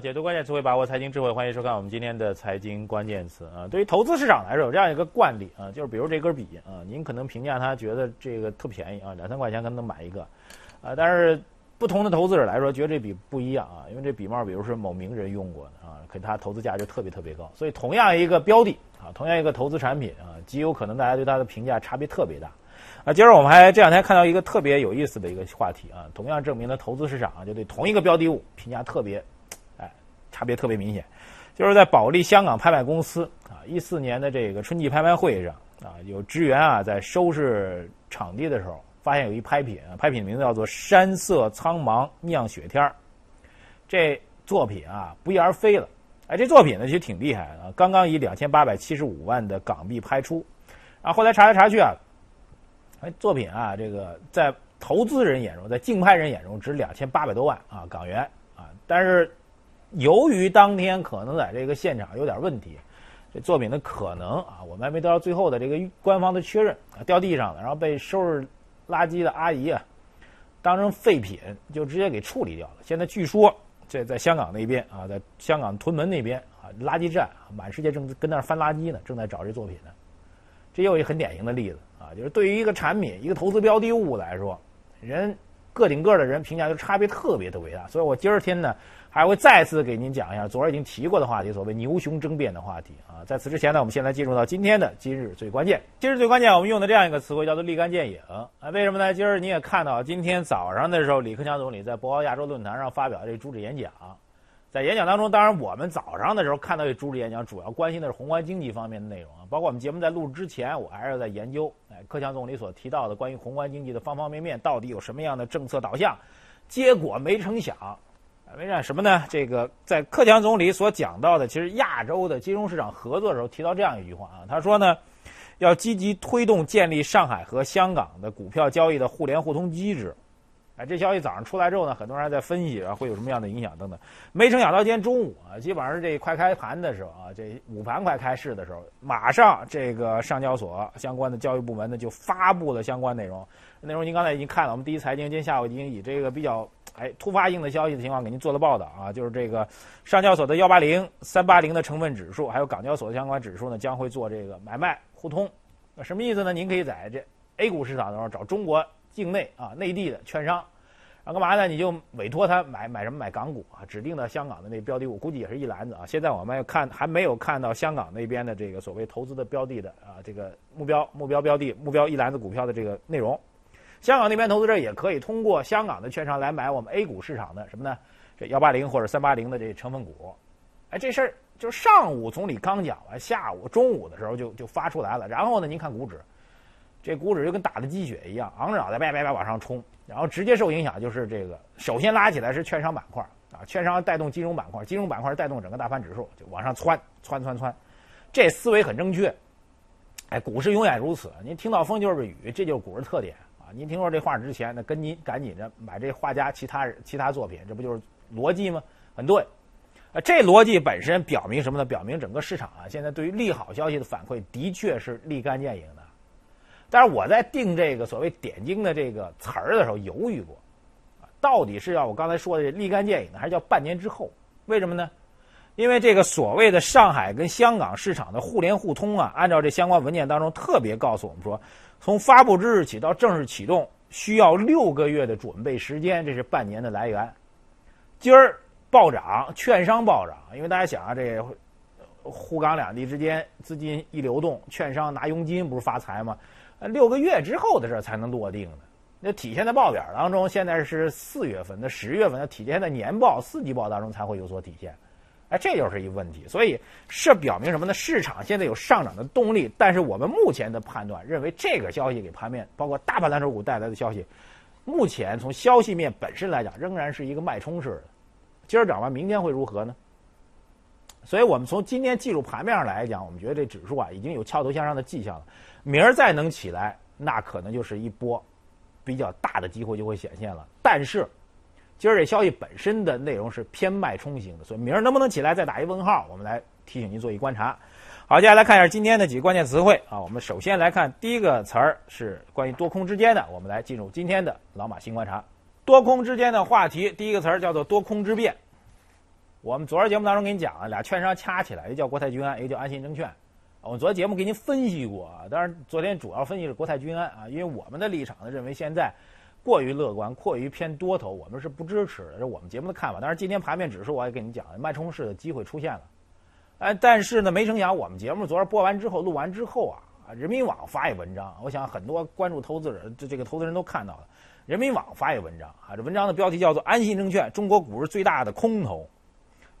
解读关键词汇，把握财经智慧，欢迎收看我们今天的财经关键词啊。对于投资市场来说，有这样一个惯例啊，就是比如这根笔啊，您可能评价它觉得这个特便宜啊，两三块钱可能能买一个啊，但是不同的投资者来说，觉得这笔不一样啊，因为这笔帽比如是某名人用过的啊，可它投资价值特别特别高，所以同样一个标的啊，同样一个投资产品啊，极有可能大家对它的评价差别特别大啊。今儿我们还这两天看到一个特别有意思的一个话题啊，同样证明了投资市场啊，就对同一个标的物评价特别。差别特别明显，就是在保利香港拍卖公司啊，一四年的这个春季拍卖会上啊，有职员啊在收拾场地的时候，发现有一拍品，拍品名字叫做“山色苍茫酿雪天这作品啊不翼而飞了。哎，这作品呢其实挺厉害的，刚刚以两千八百七十五万的港币拍出，啊，后来查来查去啊，哎，作品啊这个在投资人眼中，在竞拍人眼中值两千八百多万啊港元啊，但是。由于当天可能在这个现场有点问题，这作品的可能啊，我们还没得到最后的这个官方的确认啊，掉地上了，然后被收拾垃圾的阿姨啊当成废品就直接给处理掉了。现在据说这在香港那边啊，在香港屯门那边啊，垃圾站满世界正跟那儿翻垃圾呢，正在找这作品呢。这又一很典型的例子啊，就是对于一个产品、一个投资标的物来说，人个顶个的人评价就差别特别特别大。所以我今儿天呢。还会再次给您讲一下昨儿已经提过的话题，所谓牛熊争辩的话题啊。在此之前呢，我们先来进入到今天的今日最关键。今日最关键，我们用的这样一个词汇叫做立竿见影啊。为什么呢？今儿你也看到，今天早上的时候，李克强总理在博鳌亚洲论坛上发表这主旨演讲。在演讲当中，当然我们早上的时候看到这主旨演讲，主要关心的是宏观经济方面的内容啊。包括我们节目在录之前，我还是在研究，哎，克强总理所提到的关于宏观经济的方方面面，到底有什么样的政策导向？结果没成想。为啥什么呢？这个在克强总理所讲到的，其实亚洲的金融市场合作的时候提到这样一句话啊，他说呢，要积极推动建立上海和香港的股票交易的互联互通机制。哎，这消息早上出来之后呢，很多人还在分析啊，会有什么样的影响等等。没成想到今天中午啊，基本上这快开盘的时候啊，这午盘快开市的时候，马上这个上交所相关的教育部门呢就发布了相关内容。内容您刚才已经看了，我们第一财经今天下午已经以这个比较。哎，突发性的消息的情况，给您做了报道啊，就是这个上交所的幺八零、三八零的成分指数，还有港交所的相关指数呢，将会做这个买卖互通。那什么意思呢？您可以在这 A 股市场当中找中国境内啊内地的券商，然后干嘛呢？你就委托他买买什么买港股啊，指定的香港的那标的物，估计也是一篮子啊。现在我们要看还没有看到香港那边的这个所谓投资的标的的啊，这个目标目标标的目标一篮子股票的这个内容。香港那边投资者也可以通过香港的券商来买我们 A 股市场的什么呢？这幺八零或者三八零的这成分股。哎，这事儿就上午总理刚讲完，下午中午的时候就就发出来了。然后呢，您看股指，这股指就跟打的鸡血一样，昂着脑袋叭叭叭往上冲。然后直接受影响就是这个，首先拉起来是券商板块啊，券商带动金融板块，金融板块带动整个大盘指数就往上窜窜窜窜。这思维很正确。哎，股市永远如此，您听到风就是雨，这就是股市特点啊。您听说这话之前，那跟您赶紧着买这画家其他其他作品，这不就是逻辑吗？很对，啊，这逻辑本身表明什么呢？表明整个市场啊，现在对于利好消息的反馈的确是立竿见影的。但是我在定这个所谓点睛的这个词儿的时候犹豫过，到底是要我刚才说的立竿见影呢，还是叫半年之后？为什么呢？因为这个所谓的上海跟香港市场的互联互通啊，按照这相关文件当中特别告诉我们说。从发布之日起到正式启动，需要六个月的准备时间，这是半年的来源。今儿暴涨，券商暴涨，因为大家想啊，这沪港两地之间资金一流动，券商拿佣金不是发财吗？六个月之后的事才能落定呢。那体现在报表当中，现在是四月份，那十月份的体现在年报、四季报当中才会有所体现。哎，这就是一个问题，所以这表明什么呢？市场现在有上涨的动力，但是我们目前的判断认为，这个消息给盘面，包括大盘蓝筹股带来的消息，目前从消息面本身来讲，仍然是一个脉冲式的。今儿涨完，明天会如何呢？所以我们从今天技术盘面上来讲，我们觉得这指数啊已经有翘头向上的迹象了。明儿再能起来，那可能就是一波比较大的机会就会显现了。但是。今儿这消息本身的内容是偏脉冲型的，所以明儿能不能起来再打一问号？我们来提醒您做一观察。好，接下来看一下今天的几个关键词汇啊。我们首先来看第一个词儿是关于多空之间的，我们来进入今天的老马新观察。多空之间的话题，第一个词儿叫做多空之变。我们昨儿节目当中给你讲了，俩券商掐起来，一个叫国泰君安，一个叫安信证券。我们昨天节目给您分析过啊，当然昨天主要分析是国泰君安啊，因为我们的立场呢认为现在过于乐观，过于偏多头，我们是不支持的，这是我们节目的看法。当然今天盘面指数我也跟你讲了，脉冲式的机会出现了，哎，但是呢没成想我们节目昨儿播完之后录完之后啊，人民网发一文章，我想很多关注投资者这这个投资人都看到了，人民网发一文章啊，这文章的标题叫做《安信证券中国股市最大的空头》。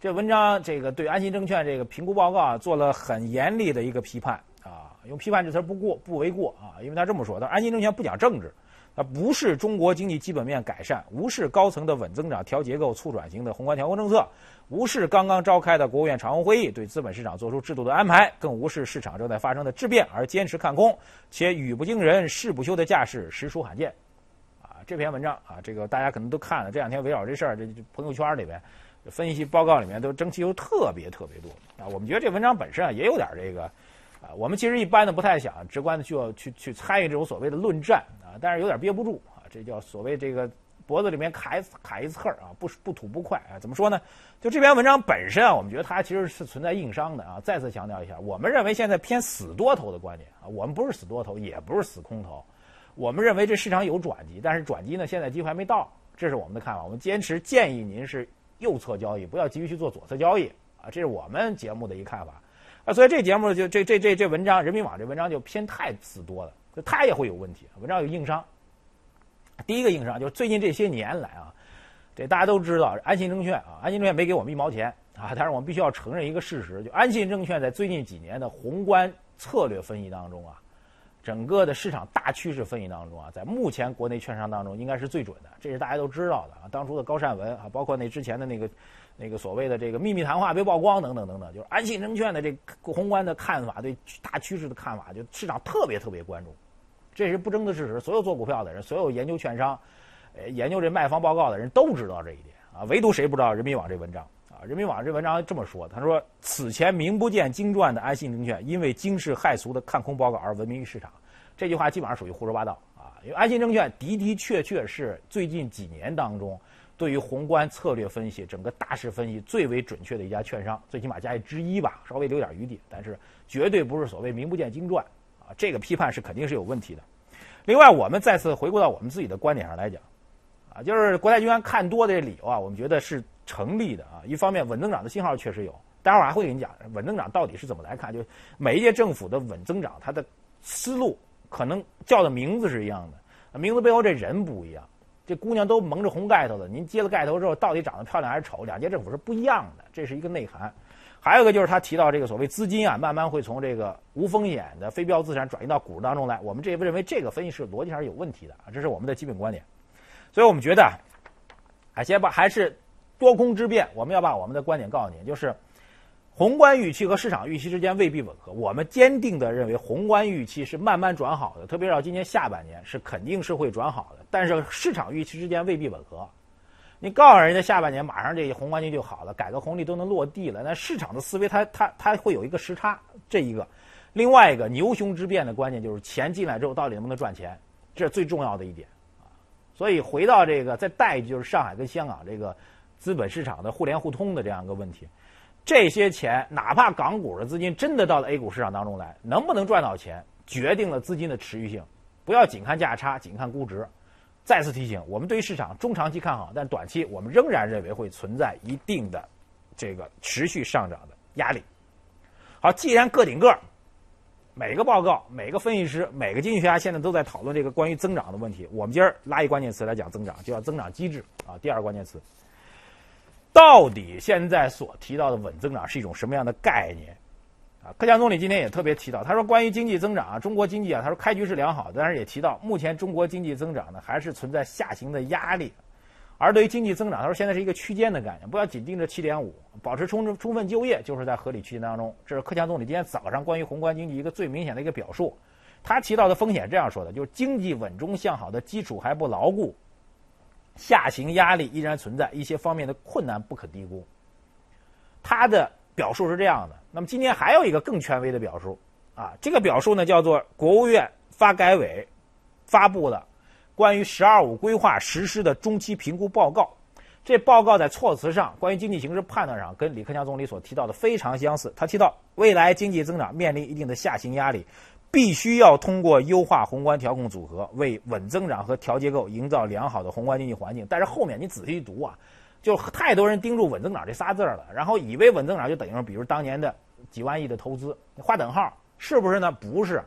这文章这个对安信证券这个评估报告啊做了很严厉的一个批判啊，用批判这词不过不为过啊，因为他这么说，他安信证券不讲政治，它不是中国经济基本面改善，无视高层的稳增长、调结构、促转型的宏观调控政策，无视刚刚召开的国务院常务会议对资本市场做出制度的安排，更无视市场正在发生的质变而坚持看空，且语不惊人誓不休的架势实属罕见。啊，这篇文章啊，这个大家可能都看了，这两天围绕这事儿，这朋友圈里边。分析报告里面都争气又特别特别多啊！我们觉得这文章本身啊也有点这个啊，我们其实一般的不太想直观的去去去参与这种所谓的论战啊，但是有点憋不住啊，这叫所谓这个脖子里面卡一卡一刺儿啊，不不吐不快啊！怎么说呢？就这篇文章本身啊，我们觉得它其实是存在硬伤的啊。再次强调一下，我们认为现在偏死多头的观点啊，我们不是死多头，也不是死空头，我们认为这市场有转机，但是转机呢现在机会还没到，这是我们的看法。我们坚持建议您是。右侧交易不要急于去做左侧交易啊，这是我们节目的一看法啊，所以这节目就这这这这文章，人民网这文章就偏太死多了，就它也会有问题。文章有硬伤，第一个硬伤就是最近这些年来啊，这大家都知道，安信证券啊，安信证券没给我们一毛钱啊，但是我们必须要承认一个事实，就安信证券在最近几年的宏观策略分析当中啊。整个的市场大趋势分析当中啊，在目前国内券商当中应该是最准的，这是大家都知道的啊。当初的高善文啊，包括那之前的那个那个所谓的这个秘密谈话被曝光等等等等，就是安信证券的这宏观的看法，对大趋势的看法，就市场特别特别关注，这是不争的事实。所有做股票的人，所有研究券商，呃，研究这卖方报告的人都知道这一点啊，唯独谁不知道？人民网这文章。啊，人民网这文章这么说，他说此前名不见经传的安信证券，因为惊世骇俗的看空报告而闻名于市场。这句话基本上属于胡说八道啊！因为安信证券的的确确是最近几年当中对于宏观策略分析、整个大势分析最为准确的一家券商，最起码加一之一吧，稍微留点余地，但是绝对不是所谓名不见经传啊！这个批判是肯定是有问题的。另外，我们再次回顾到我们自己的观点上来讲，啊，就是国泰君安看多的理由啊，我们觉得是。成立的啊，一方面稳增长的信号确实有，待会儿还会给你讲稳增长到底是怎么来看。就每一届政府的稳增长，它的思路可能叫的名字是一样的，名字背后这人不一样。这姑娘都蒙着红盖头的，您揭了盖头之后，到底长得漂亮还是丑？两届政府是不一样的，这是一个内涵。还有一个就是他提到这个所谓资金啊，慢慢会从这个无风险的非标资产转移到股市当中来。我们这认为这个分析是逻辑上是有问题的啊，这是我们的基本观点。所以我们觉得啊，先把还是。多空之变，我们要把我们的观点告诉你，就是宏观预期和市场预期之间未必吻合。我们坚定的认为，宏观预期是慢慢转好的，特别是到今年下半年是肯定是会转好的。但是市场预期之间未必吻合。你告诉人家下半年马上这些宏观经济就好了，改革红利都能落地了，那市场的思维它它它会有一个时差。这一个，另外一个牛熊之变的关键就是钱进来之后到底能不能赚钱，这是最重要的一点啊。所以回到这个再带一句，就是上海跟香港这个。资本市场的互联互通的这样一个问题，这些钱哪怕港股的资金真的到了 A 股市场当中来，能不能赚到钱，决定了资金的持续性。不要仅看价差，仅看估值。再次提醒，我们对于市场中长期看好，但短期我们仍然认为会存在一定的这个持续上涨的压力。好，既然个顶个每个报告、每个分析师、每个经济学家现在都在讨论这个关于增长的问题，我们今儿拉一关键词来讲增长，就叫增长机制啊。第二个关键词。到底现在所提到的稳增长是一种什么样的概念？啊，克强总理今天也特别提到，他说关于经济增长啊，中国经济啊，他说开局是良好的，但是也提到目前中国经济增长呢还是存在下行的压力。而对于经济增长，他说现在是一个区间的概念，不要紧盯着七点五，保持充充分就业就是在合理区间当中。这是克强总理今天早上关于宏观经济一个最明显的一个表述。他提到的风险这样说的，就是经济稳中向好的基础还不牢固。下行压力依然存在，一些方面的困难不可低估。他的表述是这样的。那么今天还有一个更权威的表述啊，这个表述呢叫做国务院发改委发布的关于“十二五”规划实施的中期评估报告。这报告在措辞上，关于经济形势判断上，跟李克强总理所提到的非常相似。他提到，未来经济增长面临一定的下行压力，必须要通过优化宏观调控组合，为稳增长和调结构营造良好的宏观经济环境。但是后面你仔细一读啊，就太多人盯住稳增长这仨字了，然后以为稳增长就等于说比如当年的几万亿的投资，划等号，是不是呢？不是，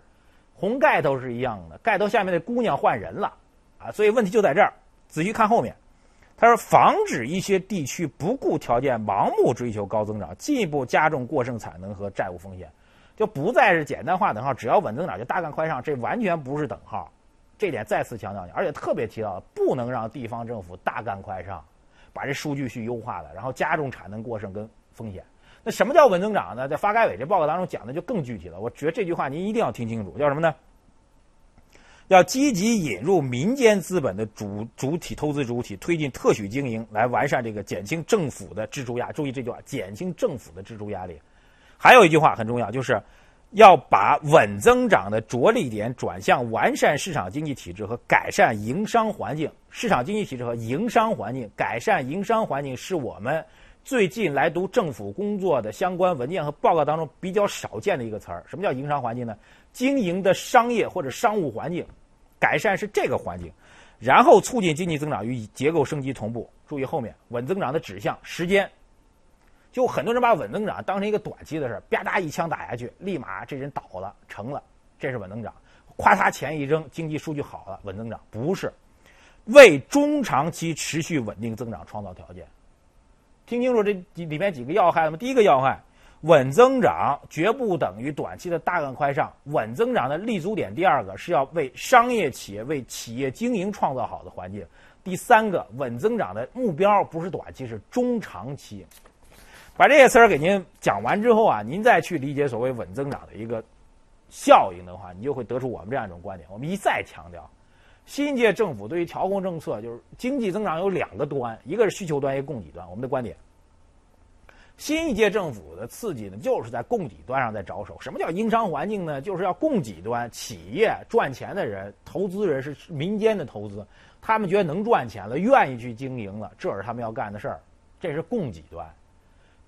红盖头是一样的，盖头下面的姑娘换人了啊，所以问题就在这儿。仔细看后面。他说：“防止一些地区不顾条件盲目追求高增长，进一步加重过剩产能和债务风险，就不再是简单化等号，只要稳增长就大干快上，这完全不是等号。这点再次强调你，而且特别提到不能让地方政府大干快上，把这数据去优化了，然后加重产能过剩跟风险。那什么叫稳增长呢？在发改委这报告当中讲的就更具体了。我觉得这句话您一定要听清楚，叫什么呢？”要积极引入民间资本的主主体投资主体，推进特许经营，来完善这个减轻政府的支出压。注意这句话，减轻政府的支出压力。还有一句话很重要，就是要把稳增长的着力点转向完善市场经济体制和改善营商环境。市场经济体制和营商环境，改善营商环境是我们最近来读政府工作的相关文件和报告当中比较少见的一个词儿。什么叫营商环境呢？经营的商业或者商务环境。改善是这个环境，然后促进经济增长与结构升级同步。注意后面稳增长的指向时间，就很多人把稳增长当成一个短期的事儿，吧嗒一枪打下去，立马这人倒了成了，这是稳增长。夸嚓钱一扔，经济数据好了，稳增长不是为中长期持续稳定增长创造条件。听清楚这里面几个要害了吗？第一个要害。稳增长绝不等于短期的大干快上。稳增长的立足点，第二个是要为商业企业、为企业经营创造好的环境。第三个，稳增长的目标不是短期，是中长期。把这些词儿给您讲完之后啊，您再去理解所谓稳增长的一个效应的话，你就会得出我们这样一种观点。我们一再强调，新一届政府对于调控政策，就是经济增长有两个端，一个是需求端，一个供给端。我们的观点。新一届政府的刺激呢，就是在供给端上在着手。什么叫营商环境呢？就是要供给端企业赚钱的人、投资人是民间的投资，他们觉得能赚钱了，愿意去经营了，这是他们要干的事儿。这是供给端。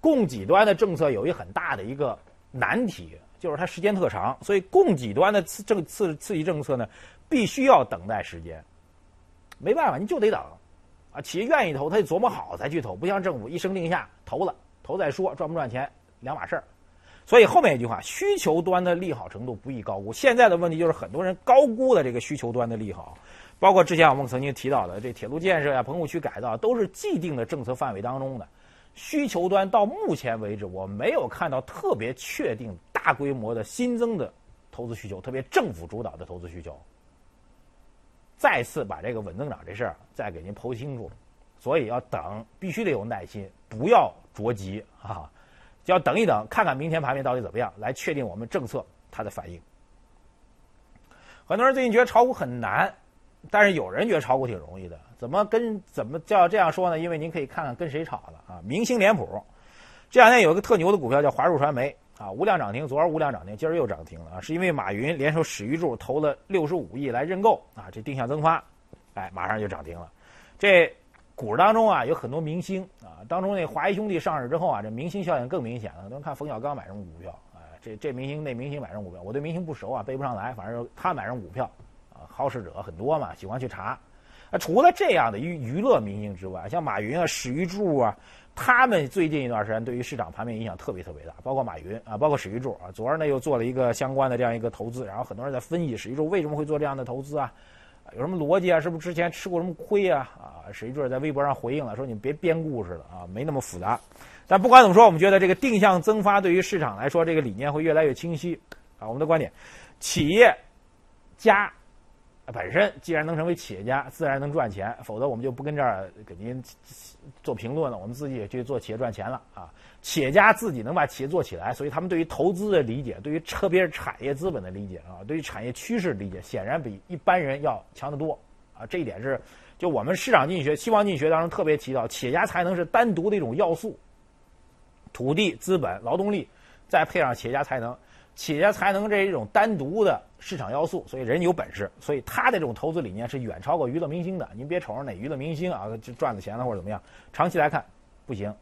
供给端的政策有一很大的一个难题，就是它时间特长。所以供给端的刺政刺刺激政策呢，必须要等待时间。没办法，你就得等啊！企业愿意投，他就琢磨好才去投，不像政府一声令下投了。投再说赚不赚钱两码事儿，所以后面一句话，需求端的利好程度不宜高估。现在的问题就是很多人高估了这个需求端的利好，包括之前我们曾经提到的这铁路建设呀、棚户区改造，都是既定的政策范围当中的。需求端到目前为止，我没有看到特别确定大规模的新增的投资需求，特别政府主导的投资需求。再次把这个稳增长这事儿再给您剖清楚，所以要等，必须得有耐心，不要。着急啊，要等一等，看看明天盘面到底怎么样，来确定我们政策它的反应。很多人最近觉得炒股很难，但是有人觉得炒股挺容易的。怎么跟怎么叫这样说呢？因为您可以看看跟谁炒的啊。明星脸谱这两天有一个特牛的股票叫华数传媒啊，无量涨停，昨儿无量涨停，今儿又涨停了啊，是因为马云联手史玉柱投了六十五亿来认购啊，这定向增发，哎，马上就涨停了。这。股当中啊有很多明星啊，当中那华谊兄弟上市之后啊，这明星效应更明显了。都看冯小刚买什么股票，啊，这这明星那明星买什么股票，我对明星不熟啊，背不上来。反正他买什么股票，好事者很多嘛，喜欢去查。啊，除了这样的娱娱乐明星之外，像马云啊、史玉柱啊，他们最近一段时间对于市场盘面影响特别特别大。包括马云啊，包括史玉柱啊，昨儿呢又做了一个相关的这样一个投资，然后很多人在分析史玉柱为什么会做这样的投资啊。有什么逻辑啊？是不是之前吃过什么亏啊？啊，史玉柱在微博上回应了，说你别编故事了啊，没那么复杂。但不管怎么说，我们觉得这个定向增发对于市场来说，这个理念会越来越清晰啊。我们的观点，企业家。本身既然能成为企业家，自然能赚钱，否则我们就不跟这儿给您做评论了。我们自己也去做企业赚钱了啊！企业家自己能把企业做起来，所以他们对于投资的理解，对于特别是产业资本的理解啊，对于产业趋势理解，显然比一般人要强得多啊！这一点是就我们市场经济学、西方经济学当中特别提到，企业家才能是单独的一种要素，土地、资本、劳动力，再配上企业家才能。企业家才能这一种单独的市场要素，所以人有本事，所以他的这种投资理念是远超过娱乐明星的。您别瞅着哪娱乐明星啊，就赚了钱了或者怎么样，长期来看不行。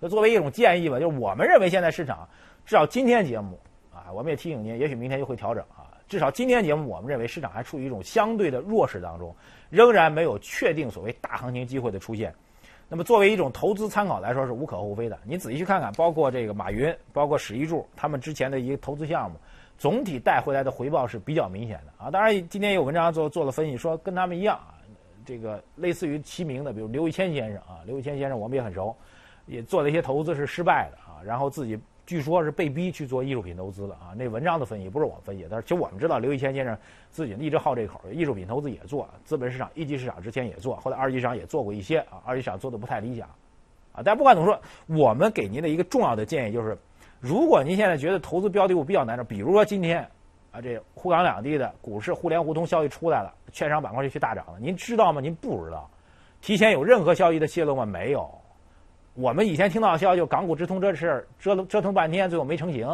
那作为一种建议吧，就是我们认为现在市场至少今天节目啊，我们也提醒您，也许明天就会调整啊。至少今天节目，我们认为市场还处于一种相对的弱势当中，仍然没有确定所谓大行情机会的出现。那么作为一种投资参考来说是无可厚非的。你仔细去看看，包括这个马云，包括史玉柱，他们之前的一个投资项目，总体带回来的回报是比较明显的啊。当然，今天有文章做做了分析，说跟他们一样啊，这个类似于齐名的，比如刘一谦先生啊，刘一谦先生我们也很熟，也做了一些投资是失败的啊，然后自己。据说是被逼去做艺术品投资了啊！那文章的分析不是我分析，但是其实我们知道刘一谦先生自己一直好这口，艺术品投资也做，资本市场一级市场之前也做，后来二级市场也做过一些啊，二级市场做的不太理想啊。但不管怎么说，我们给您的一个重要的建议就是，如果您现在觉得投资标的物比较难找，比如说今天啊，这沪港两地的股市互联互通消息出来了，券商板块就去大涨了，您知道吗？您不知道，提前有任何消息的泄露吗？没有。我们以前听到的消息，就港股直通这事儿，折腾折腾半天，最后没成型，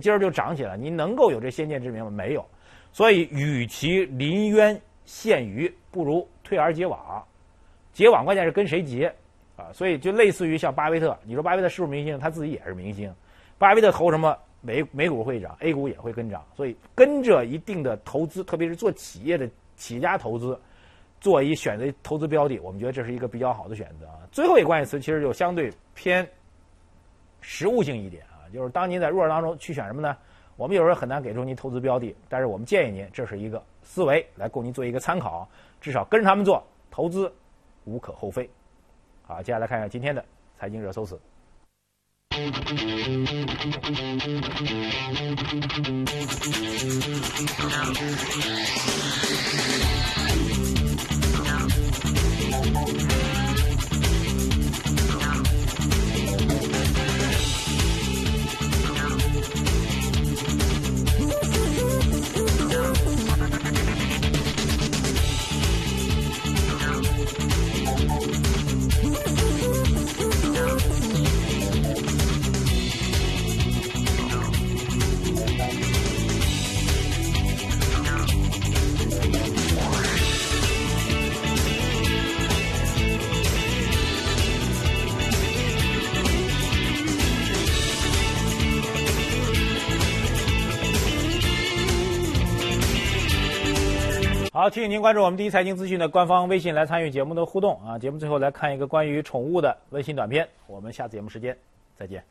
今儿就涨起来。您能够有这先见之明吗？没有。所以，与其临渊羡鱼，不如退而结网。结网关键是跟谁结啊？所以就类似于像巴菲特，你说巴菲特是不是明星？他自己也是明星。巴菲特投什么，美美股会涨，A 股也会跟涨。所以跟着一定的投资，特别是做企业的企业家投资。做一选择投资标的，我们觉得这是一个比较好的选择啊。最后一个关键词其实就相对偏实物性一点啊，就是当您在弱势当中去选什么呢？我们有时候很难给出您投资标的，但是我们建议您这是一个思维，来供您做一个参考，至少跟着他们做投资无可厚非。好，接下来看一下今天的财经热搜词。Thank you. 好，提醒您关注我们第一财经资讯的官方微信来参与节目的互动啊！节目最后来看一个关于宠物的温馨短片，我们下次节目时间再见。